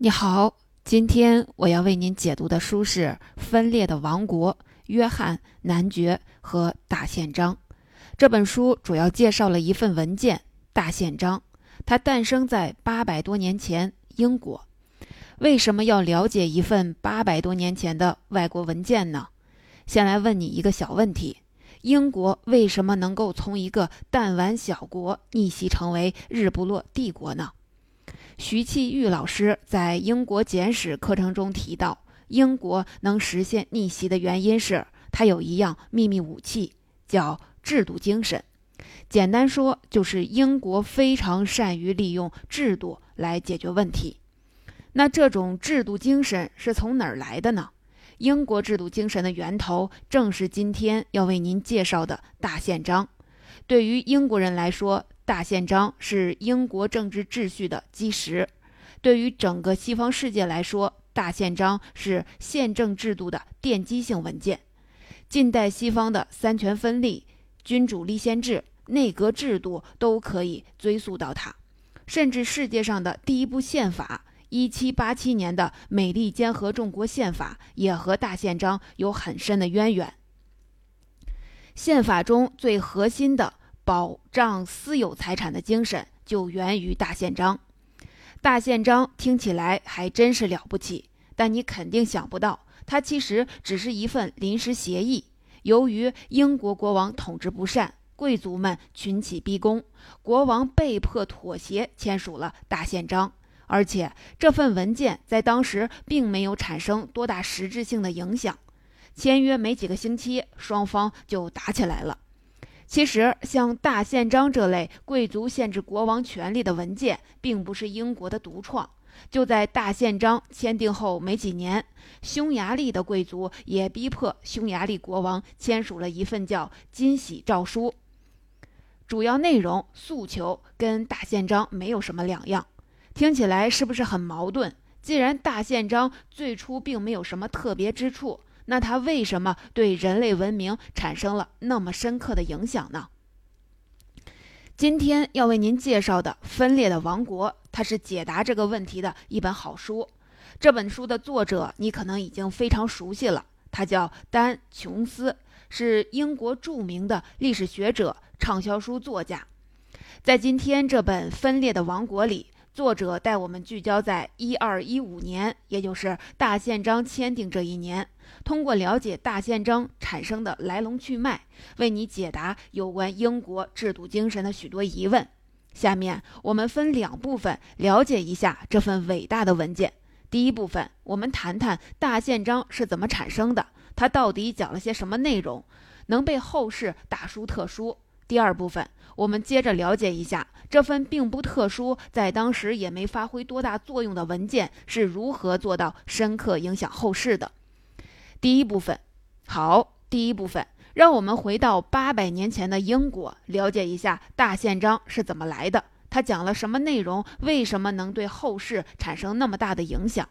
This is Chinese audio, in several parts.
你好，今天我要为您解读的书是《分裂的王国：约翰、男爵和大宪章》。这本书主要介绍了一份文件《大宪章》，它诞生在八百多年前英国。为什么要了解一份八百多年前的外国文件呢？先来问你一个小问题：英国为什么能够从一个弹丸小国逆袭成为日不落帝国呢？徐启玉老师在英国简史课程中提到，英国能实现逆袭的原因是它有一样秘密武器，叫制度精神。简单说，就是英国非常善于利用制度来解决问题。那这种制度精神是从哪儿来的呢？英国制度精神的源头正是今天要为您介绍的大宪章。对于英国人来说，大宪章是英国政治秩序的基石，对于整个西方世界来说，大宪章是宪政制度的奠基性文件。近代西方的三权分立、君主立宪制、内阁制度都可以追溯到它，甚至世界上的第一部宪法——一七八七年的美利坚合众国宪法，也和大宪章有很深的渊源。宪法中最核心的。保障私有财产的精神就源于大宪章。大宪章听起来还真是了不起，但你肯定想不到，它其实只是一份临时协议。由于英国国王统治不善，贵族们群起逼宫，国王被迫妥协，签署了大宪章。而且这份文件在当时并没有产生多大实质性的影响。签约没几个星期，双方就打起来了。其实，像大宪章这类贵族限制国王权力的文件，并不是英国的独创。就在大宪章签订后没几年，匈牙利的贵族也逼迫匈牙利国王签署了一份叫《金喜诏书》，主要内容诉求跟大宪章没有什么两样。听起来是不是很矛盾？既然大宪章最初并没有什么特别之处。那它为什么对人类文明产生了那么深刻的影响呢？今天要为您介绍的《分裂的王国》，它是解答这个问题的一本好书。这本书的作者你可能已经非常熟悉了，他叫丹·琼斯，是英国著名的历史学者、畅销书作家。在今天这本《分裂的王国》里。作者带我们聚焦在一二一五年，也就是大宪章签订这一年，通过了解大宪章产生的来龙去脉，为你解答有关英国制度精神的许多疑问。下面我们分两部分了解一下这份伟大的文件。第一部分，我们谈谈大宪章是怎么产生的，它到底讲了些什么内容，能被后世大书特书。第二部分，我们接着了解一下这份并不特殊，在当时也没发挥多大作用的文件是如何做到深刻影响后世的。第一部分，好，第一部分，让我们回到八百年前的英国，了解一下大宪章是怎么来的，它讲了什么内容，为什么能对后世产生那么大的影响。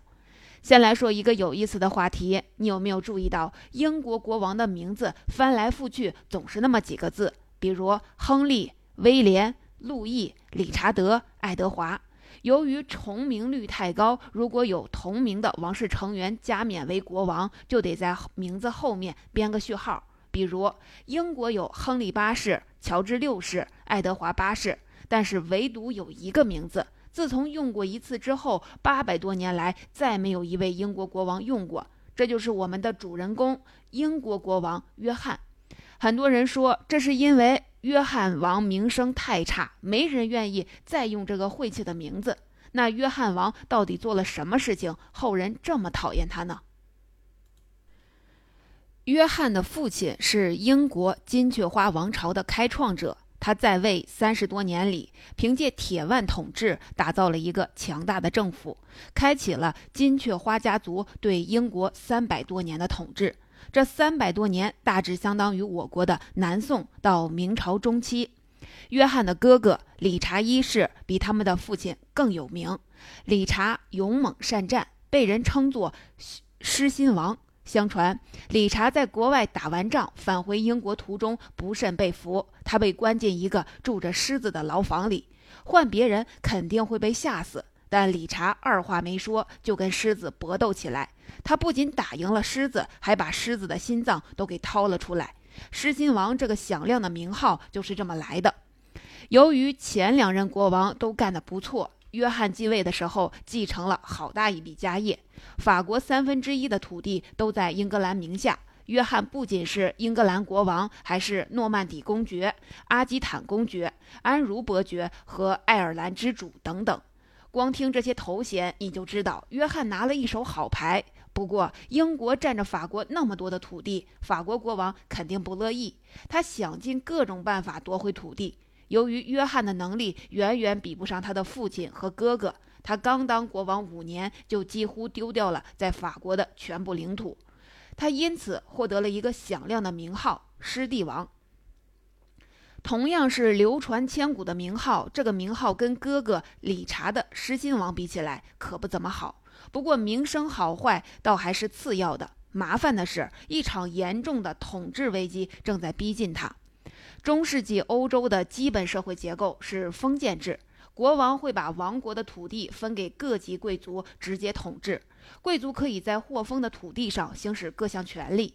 先来说一个有意思的话题，你有没有注意到英国国王的名字翻来覆去总是那么几个字？比如亨利、威廉、路易、理查德、爱德华，由于重名率太高，如果有同名的王室成员加冕为国王，就得在名字后面编个序号。比如英国有亨利八世、乔治六世、爱德华八世，但是唯独有一个名字，自从用过一次之后，八百多年来再没有一位英国国王用过，这就是我们的主人公——英国国王约翰。很多人说，这是因为约翰王名声太差，没人愿意再用这个晦气的名字。那约翰王到底做了什么事情，后人这么讨厌他呢？约翰的父亲是英国金雀花王朝的开创者，他在位三十多年里，凭借铁腕统治，打造了一个强大的政府，开启了金雀花家族对英国三百多年的统治。这三百多年大致相当于我国的南宋到明朝中期。约翰的哥哥理查一世比他们的父亲更有名。理查勇猛善战，被人称作“狮心王”。相传，理查在国外打完仗返回英国途中不慎被俘，他被关进一个住着狮子的牢房里。换别人肯定会被吓死，但理查二话没说就跟狮子搏斗起来。他不仅打赢了狮子，还把狮子的心脏都给掏了出来。狮心王这个响亮的名号就是这么来的。由于前两任国王都干得不错，约翰继位的时候继承了好大一笔家业，法国三分之一的土地都在英格兰名下。约翰不仅是英格兰国王，还是诺曼底公爵、阿基坦公爵、安茹伯爵和爱尔兰之主等等。光听这些头衔，你就知道约翰拿了一手好牌。不过，英国占着法国那么多的土地，法国国王肯定不乐意。他想尽各种办法夺回土地。由于约翰的能力远远比不上他的父亲和哥哥，他刚当国王五年，就几乎丢掉了在法国的全部领土。他因此获得了一个响亮的名号——狮帝王。同样是流传千古的名号，这个名号跟哥哥理查的狮心王比起来可不怎么好。不过名声好坏倒还是次要的，麻烦的是，一场严重的统治危机正在逼近他。中世纪欧洲的基本社会结构是封建制，国王会把王国的土地分给各级贵族直接统治。贵族可以在获封的土地上行使各项权利。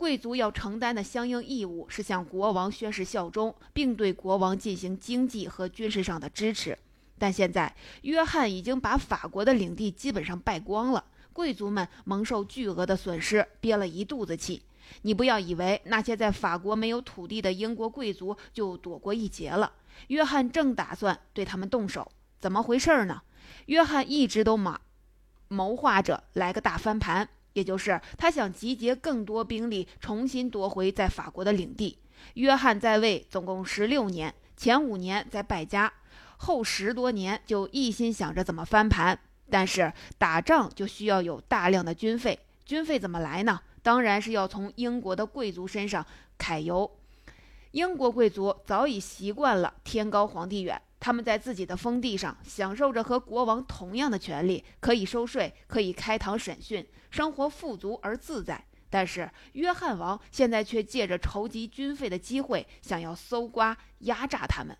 贵族要承担的相应义务是向国王宣誓效忠，并对国王进行经济和军事上的支持。但现在，约翰已经把法国的领地基本上败光了，贵族们蒙受巨额的损失，憋了一肚子气。你不要以为那些在法国没有土地的英国贵族就躲过一劫了，约翰正打算对他们动手。怎么回事呢？约翰一直都马。谋划着来个大翻盘，也就是他想集结更多兵力，重新夺回在法国的领地。约翰在位总共十六年，前五年在败家，后十多年就一心想着怎么翻盘。但是打仗就需要有大量的军费，军费怎么来呢？当然是要从英国的贵族身上揩油。英国贵族早已习惯了天高皇帝远。他们在自己的封地上享受着和国王同样的权利，可以收税，可以开堂审讯，生活富足而自在。但是约翰王现在却借着筹集军费的机会，想要搜刮、压榨他们。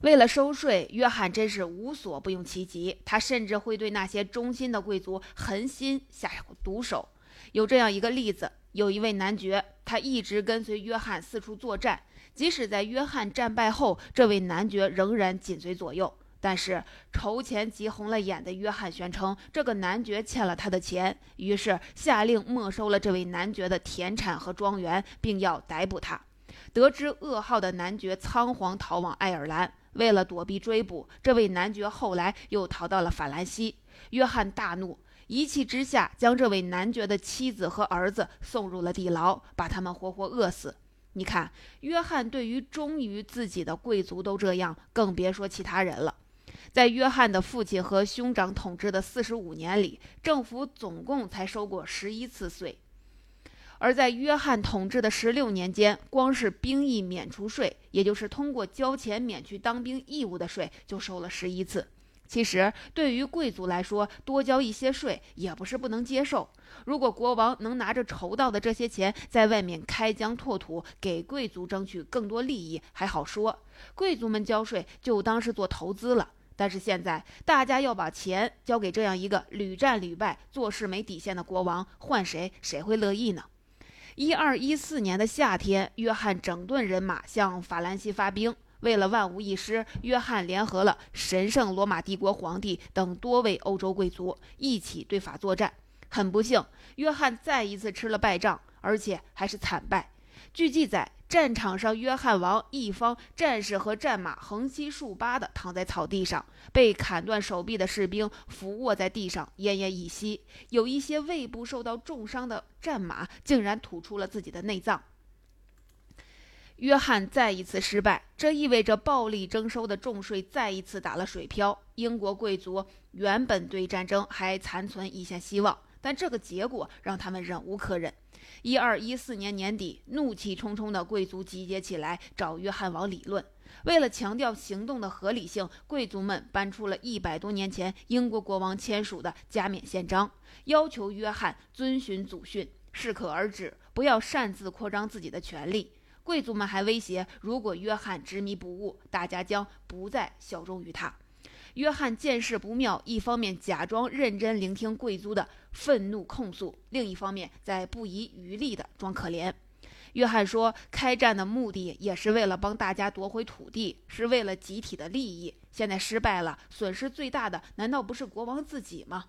为了收税，约翰真是无所不用其极。他甚至会对那些忠心的贵族狠心下毒手。有这样一个例子：有一位男爵，他一直跟随约翰四处作战。即使在约翰战败后，这位男爵仍然紧随左右。但是筹钱急红了眼的约翰宣称，这个男爵欠了他的钱，于是下令没收了这位男爵的田产和庄园，并要逮捕他。得知噩耗的男爵仓皇逃往爱尔兰。为了躲避追捕，这位男爵后来又逃到了法兰西。约翰大怒，一气之下将这位男爵的妻子和儿子送入了地牢，把他们活活饿死。你看，约翰对于忠于自己的贵族都这样，更别说其他人了。在约翰的父亲和兄长统治的四十五年里，政府总共才收过十一次税；而在约翰统治的十六年间，光是兵役免除税，也就是通过交钱免去当兵义务的税，就收了十一次。其实，对于贵族来说，多交一些税也不是不能接受。如果国王能拿着筹到的这些钱在外面开疆拓土，给贵族争取更多利益，还好说。贵族们交税就当是做投资了。但是现在，大家要把钱交给这样一个屡战屡败、做事没底线的国王，换谁谁会乐意呢？一二一四年的夏天，约翰整顿人马向法兰西发兵。为了万无一失，约翰联合了神圣罗马帝国皇帝等多位欧洲贵族一起对法作战。很不幸，约翰再一次吃了败仗，而且还是惨败。据记载，战场上约翰王一方战士和战马横七竖八地躺在草地上，被砍断手臂的士兵伏卧在地上奄奄一息，有一些胃部受到重伤的战马竟然吐出了自己的内脏。约翰再一次失败，这意味着暴力征收的重税再一次打了水漂。英国贵族原本对战争还残存一线希望，但这个结果让他们忍无可忍。一二一四年年底，怒气冲冲的贵族集结起来找约翰王理论。为了强调行动的合理性，贵族们搬出了一百多年前英国国王签署的加冕宪章，要求约翰遵循祖训，适可而止，不要擅自扩张自己的权利。贵族们还威胁，如果约翰执迷不悟，大家将不再效忠于他。约翰见势不妙，一方面假装认真聆听贵族的愤怒控诉，另一方面在不遗余力地装可怜。约翰说：“开战的目的也是为了帮大家夺回土地，是为了集体的利益。现在失败了，损失最大的难道不是国王自己吗？”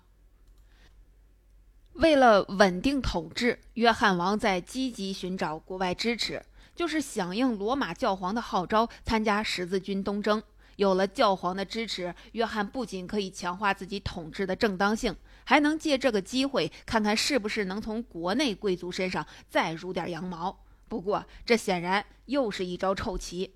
为了稳定统治，约翰王在积极寻找国外支持，就是响应罗马教皇的号召，参加十字军东征。有了教皇的支持，约翰不仅可以强化自己统治的正当性，还能借这个机会看看是不是能从国内贵族身上再撸点羊毛。不过，这显然又是一招臭棋。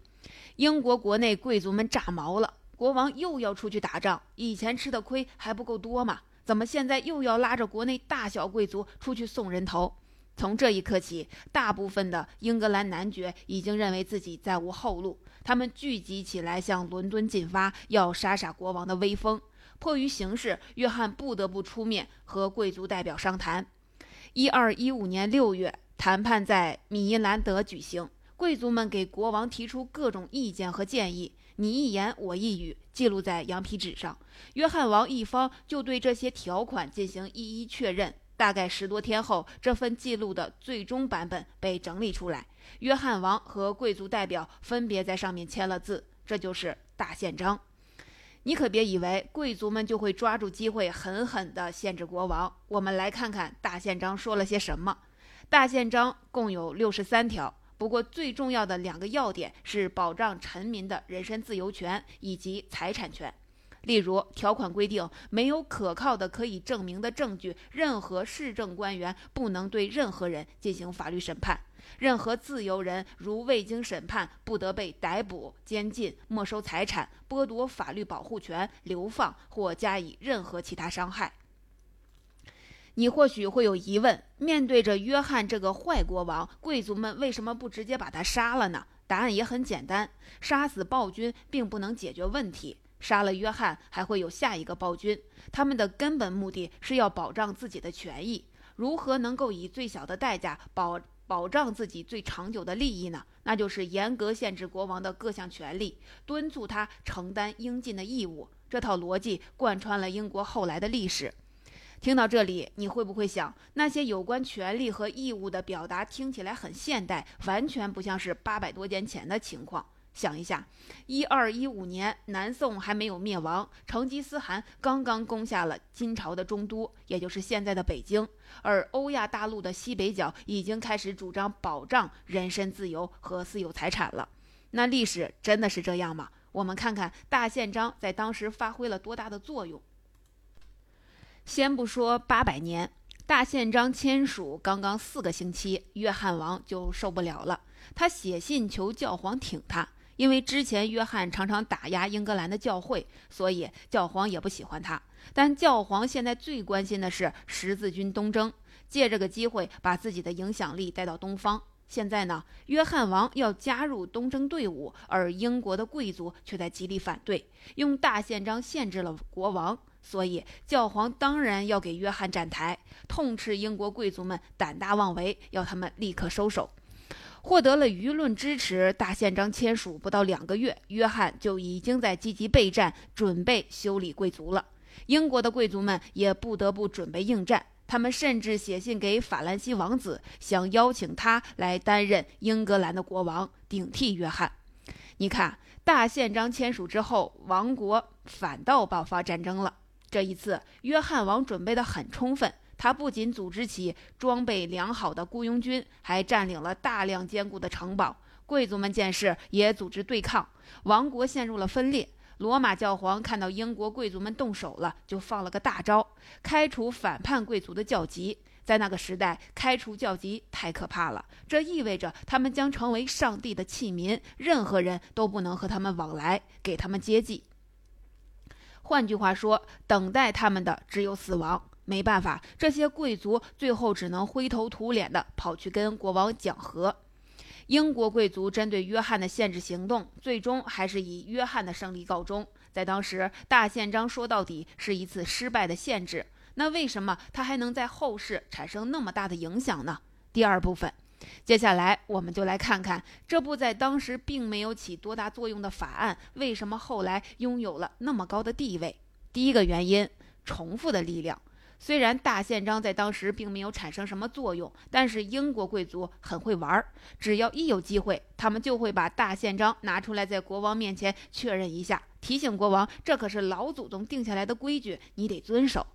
英国国内贵族们炸毛了，国王又要出去打仗，以前吃的亏还不够多吗？怎么现在又要拉着国内大小贵族出去送人头？从这一刻起，大部分的英格兰男爵已经认为自己再无后路，他们聚集起来向伦敦进发，要杀杀国王的威风。迫于形势，约翰不得不出面和贵族代表商谈。一二一五年六月。谈判在米因兰德举行，贵族们给国王提出各种意见和建议，你一言我一语，记录在羊皮纸上。约翰王一方就对这些条款进行一一确认。大概十多天后，这份记录的最终版本被整理出来，约翰王和贵族代表分别在上面签了字，这就是大宪章。你可别以为贵族们就会抓住机会狠狠地限制国王。我们来看看大宪章说了些什么。大宪章共有六十三条，不过最重要的两个要点是保障臣民的人身自由权以及财产权。例如，条款规定，没有可靠的可以证明的证据，任何市政官员不能对任何人进行法律审判；任何自由人如未经审判，不得被逮捕、监禁、没收财产、剥夺法律保护权、流放或加以任何其他伤害。你或许会有疑问：面对着约翰这个坏国王，贵族们为什么不直接把他杀了呢？答案也很简单：杀死暴君并不能解决问题。杀了约翰，还会有下一个暴君。他们的根本目的是要保障自己的权益。如何能够以最小的代价保保障自己最长久的利益呢？那就是严格限制国王的各项权利，敦促他承担应尽的义务。这套逻辑贯穿了英国后来的历史。听到这里，你会不会想，那些有关权利和义务的表达听起来很现代，完全不像是八百多年前的情况？想一下，一二一五年，南宋还没有灭亡，成吉思汗刚刚攻下了金朝的中都，也就是现在的北京，而欧亚大陆的西北角已经开始主张保障人身自由和私有财产了。那历史真的是这样吗？我们看看大宪章在当时发挥了多大的作用。先不说八百年，大宪章签署刚刚四个星期，约翰王就受不了了。他写信求教皇挺他，因为之前约翰常常打压英格兰的教会，所以教皇也不喜欢他。但教皇现在最关心的是十字军东征，借这个机会把自己的影响力带到东方。现在呢，约翰王要加入东征队伍，而英国的贵族却在极力反对，用大宪章限制了国王。所以，教皇当然要给约翰站台，痛斥英国贵族们胆大妄为，要他们立刻收手。获得了舆论支持，大宪章签署不到两个月，约翰就已经在积极备战，准备修理贵族了。英国的贵族们也不得不准备应战，他们甚至写信给法兰西王子，想邀请他来担任英格兰的国王，顶替约翰。你看，大宪章签署之后，王国反倒爆发战争了。这一次，约翰王准备得很充分。他不仅组织起装备良好的雇佣军，还占领了大量坚固的城堡。贵族们见势，也组织对抗。王国陷入了分裂。罗马教皇看到英国贵族们动手了，就放了个大招，开除反叛贵族的教籍。在那个时代，开除教籍太可怕了，这意味着他们将成为上帝的器民，任何人都不能和他们往来，给他们接济。换句话说，等待他们的只有死亡。没办法，这些贵族最后只能灰头土脸地跑去跟国王讲和。英国贵族针对约翰的限制行动，最终还是以约翰的胜利告终。在当时，大宪章说到底是一次失败的限制。那为什么他还能在后世产生那么大的影响呢？第二部分，接下来，我们就来看看这部在当时并没有起多大作用的法案，为什么后来拥有了那么高的地位。第一个原因，重复的力量。虽然大宪章在当时并没有产生什么作用，但是英国贵族很会玩儿，只要一有机会，他们就会把大宪章拿出来，在国王面前确认一下，提醒国王，这可是老祖宗定下来的规矩，你得遵守。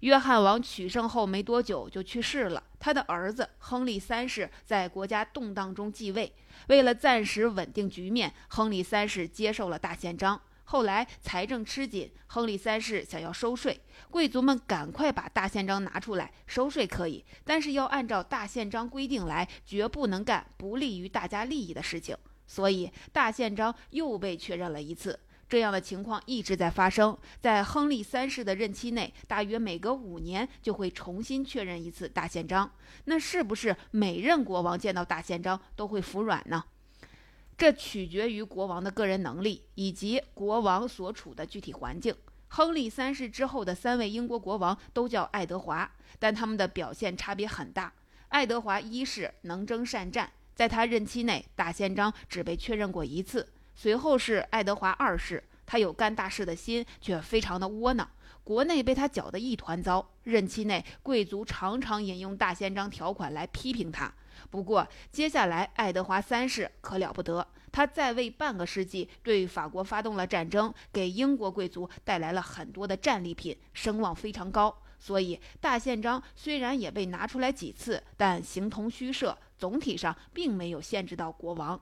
约翰王取胜后没多久就去世了，他的儿子亨利三世在国家动荡中继位。为了暂时稳定局面，亨利三世接受了大宪章。后来财政吃紧，亨利三世想要收税，贵族们赶快把大宪章拿出来收税可以，但是要按照大宪章规定来，绝不能干不利于大家利益的事情。所以大宪章又被确认了一次。这样的情况一直在发生，在亨利三世的任期内，大约每隔五年就会重新确认一次大宪章。那是不是每任国王见到大宪章都会服软呢？这取决于国王的个人能力以及国王所处的具体环境。亨利三世之后的三位英国国王都叫爱德华，但他们的表现差别很大。爱德华一世能征善战，在他任期内，大宪章只被确认过一次。随后是爱德华二世，他有干大事的心，却非常的窝囊，国内被他搅得一团糟。任期内，贵族常常引用大宪章条款来批评他。不过，接下来爱德华三世可了不得，他在位半个世纪，对法国发动了战争，给英国贵族带来了很多的战利品，声望非常高。所以，大宪章虽然也被拿出来几次，但形同虚设，总体上并没有限制到国王。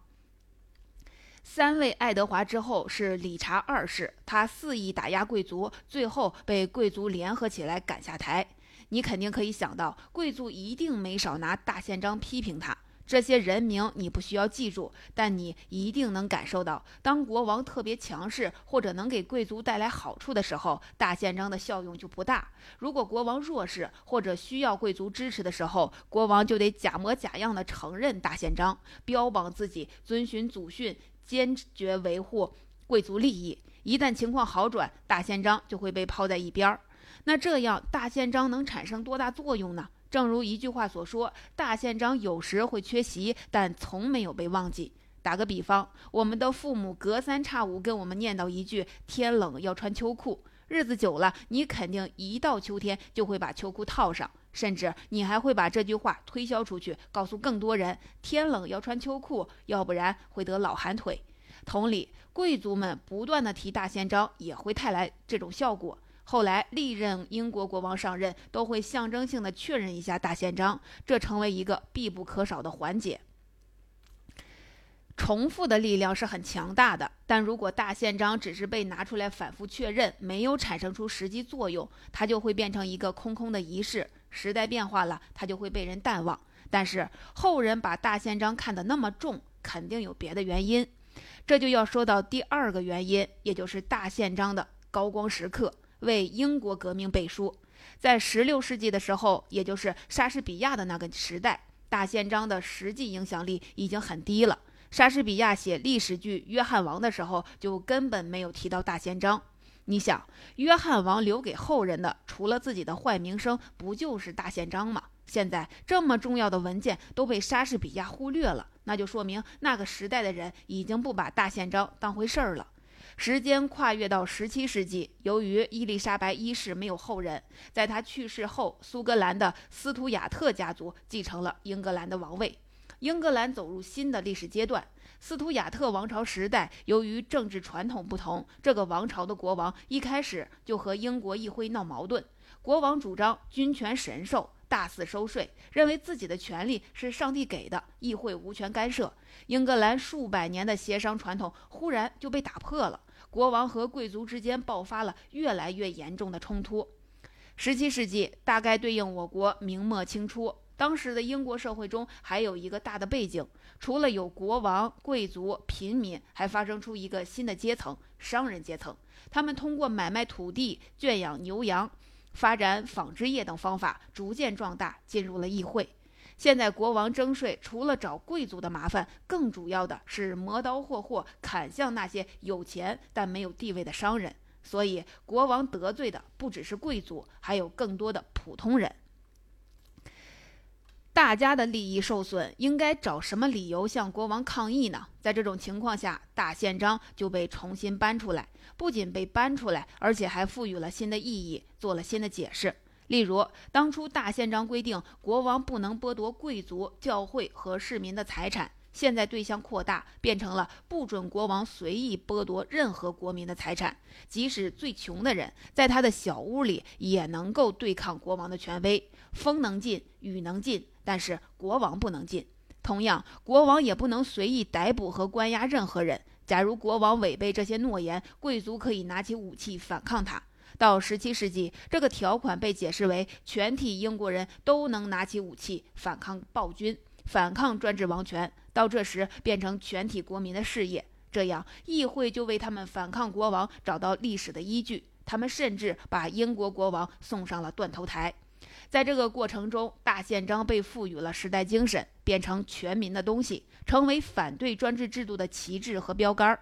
三位爱德华之后是理查二世，他肆意打压贵族，最后被贵族联合起来赶下台。你肯定可以想到，贵族一定没少拿大宪章批评他。这些人名你不需要记住，但你一定能感受到，当国王特别强势或者能给贵族带来好处的时候，大宪章的效用就不大；如果国王弱势或者需要贵族支持的时候，国王就得假模假样的承认大宪章，标榜自己遵循祖训。坚决维护贵族利益，一旦情况好转，大宪章就会被抛在一边儿。那这样，大宪章能产生多大作用呢？正如一句话所说：“大宪章有时会缺席，但从没有被忘记。”打个比方，我们的父母隔三差五跟我们念叨一句“天冷要穿秋裤”，日子久了，你肯定一到秋天就会把秋裤套上。甚至你还会把这句话推销出去，告诉更多人：天冷要穿秋裤，要不然会得老寒腿。同理，贵族们不断的提大宪章，也会带来这种效果。后来历任英国国王上任，都会象征性的确认一下大宪章，这成为一个必不可少的环节。重复的力量是很强大的，但如果大宪章只是被拿出来反复确认，没有产生出实际作用，它就会变成一个空空的仪式。时代变化了，它就会被人淡忘。但是后人把大宪章看得那么重，肯定有别的原因。这就要说到第二个原因，也就是大宪章的高光时刻，为英国革命背书。在16世纪的时候，也就是莎士比亚的那个时代，大宪章的实际影响力已经很低了。莎士比亚写历史剧《约翰王》的时候，就根本没有提到大宪章。你想，约翰王留给后人的，除了自己的坏名声，不就是大宪章吗？现在这么重要的文件都被莎士比亚忽略了，那就说明那个时代的人已经不把大宪章当回事儿了。时间跨越到十七世纪，由于伊丽莎白一世没有后人，在她去世后，苏格兰的斯图亚特家族继承了英格兰的王位，英格兰走入新的历史阶段。斯图亚特王朝时代，由于政治传统不同，这个王朝的国王一开始就和英国议会闹矛盾。国王主张君权神授，大肆收税，认为自己的权利是上帝给的，议会无权干涉。英格兰数百年的协商传统忽然就被打破了，国王和贵族之间爆发了越来越严重的冲突。十七世纪大概对应我国明末清初。当时的英国社会中还有一个大的背景，除了有国王、贵族、平民，还发生出一个新的阶层——商人阶层。他们通过买卖土地、圈养牛羊、发展纺织业等方法，逐渐壮大，进入了议会。现在国王征税，除了找贵族的麻烦，更主要的是磨刀霍霍，砍向那些有钱但没有地位的商人。所以，国王得罪的不只是贵族，还有更多的普通人。大家的利益受损，应该找什么理由向国王抗议呢？在这种情况下，大宪章就被重新搬出来，不仅被搬出来，而且还赋予了新的意义，做了新的解释。例如，当初大宪章规定国王不能剥夺贵族、教会和市民的财产。现在对象扩大，变成了不准国王随意剥夺任何国民的财产，即使最穷的人，在他的小屋里也能够对抗国王的权威。风能进，雨能进，但是国王不能进。同样，国王也不能随意逮捕和关押任何人。假如国王违背这些诺言，贵族可以拿起武器反抗他。到十七世纪，这个条款被解释为全体英国人都能拿起武器反抗暴君。反抗专制王权，到这时变成全体国民的事业。这样，议会就为他们反抗国王找到历史的依据。他们甚至把英国国王送上了断头台。在这个过程中，大宪章被赋予了时代精神，变成全民的东西，成为反对专制制度的旗帜和标杆。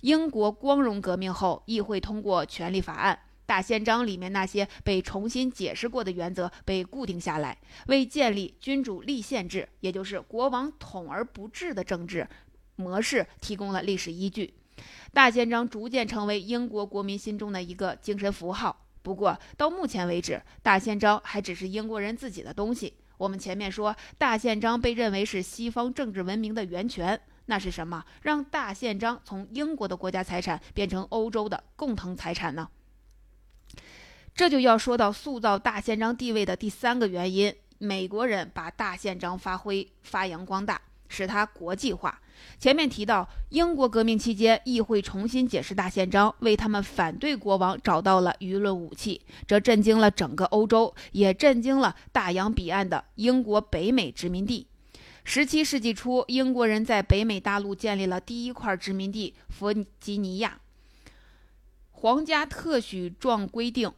英国光荣革命后，议会通过《权利法案》。大宪章里面那些被重新解释过的原则被固定下来，为建立君主立宪制，也就是国王统而不治的政治模式提供了历史依据。大宪章逐渐成为英国国民心中的一个精神符号。不过，到目前为止，大宪章还只是英国人自己的东西。我们前面说，大宪章被认为是西方政治文明的源泉，那是什么让大宪章从英国的国家财产变成欧洲的共同财产呢？这就要说到塑造大宪章地位的第三个原因：美国人把大宪章发挥发扬光大，使它国际化。前面提到，英国革命期间，议会重新解释大宪章，为他们反对国王找到了舆论武器，这震惊了整个欧洲，也震惊了大洋彼岸的英国北美殖民地。十七世纪初，英国人在北美大陆建立了第一块殖民地弗吉尼亚。皇家特许状规定。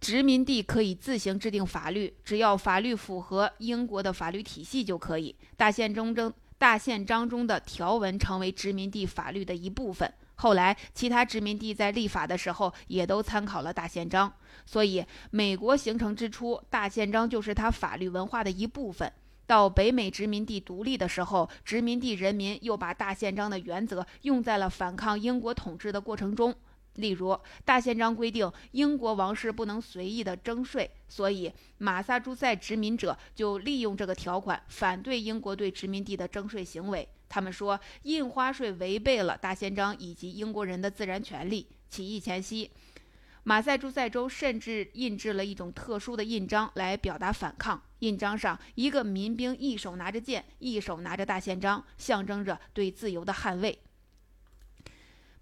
殖民地可以自行制定法律，只要法律符合英国的法律体系就可以。大宪中中大宪章中的条文成为殖民地法律的一部分。后来，其他殖民地在立法的时候也都参考了大宪章。所以，美国形成之初，大宪章就是它法律文化的一部分。到北美殖民地独立的时候，殖民地人民又把大宪章的原则用在了反抗英国统治的过程中。例如，大宪章规定英国王室不能随意的征税，所以马萨诸塞殖民者就利用这个条款反对英国对殖民地的征税行为。他们说，印花税违背了大宪章以及英国人的自然权利。起义前夕，马萨诸塞州甚至印制了一种特殊的印章来表达反抗。印章上，一个民兵一手拿着剑，一手拿着大宪章，象征着对自由的捍卫。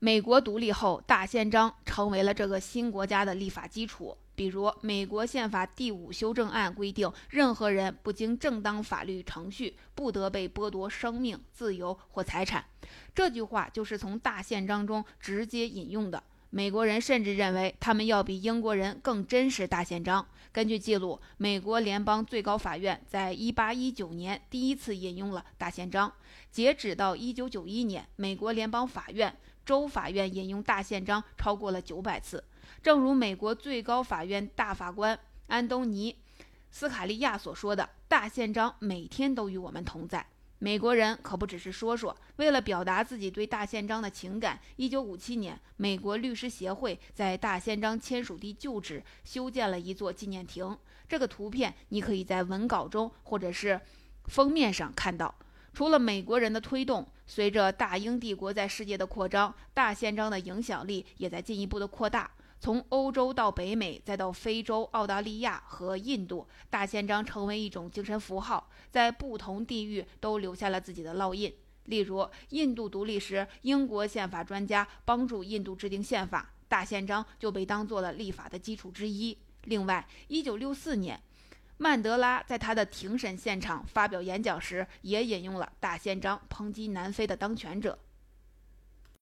美国独立后，大宪章成为了这个新国家的立法基础。比如，美国宪法第五修正案规定，任何人不经正当法律程序，不得被剥夺生命、自由或财产。这句话就是从大宪章中直接引用的。美国人甚至认为，他们要比英国人更珍视大宪章。根据记录，美国联邦最高法院在1819年第一次引用了大宪章。截止到1991年，美国联邦法院。州法院引用大宪章超过了九百次，正如美国最高法院大法官安东尼·斯卡利亚所说的：“大宪章每天都与我们同在。”美国人可不只是说说。为了表达自己对大宪章的情感，一九五七年，美国律师协会在大宪章签署地旧址修建了一座纪念亭。这个图片你可以在文稿中或者是封面上看到。除了美国人的推动，随着大英帝国在世界的扩张，大宪章的影响力也在进一步的扩大。从欧洲到北美，再到非洲、澳大利亚和印度，大宪章成为一种精神符号，在不同地域都留下了自己的烙印。例如，印度独立时，英国宪法专家帮助印度制定宪法，大宪章就被当做了立法的基础之一。另外，一九六四年。曼德拉在他的庭审现场发表演讲时，也引用了大宪章，抨击南非的当权者。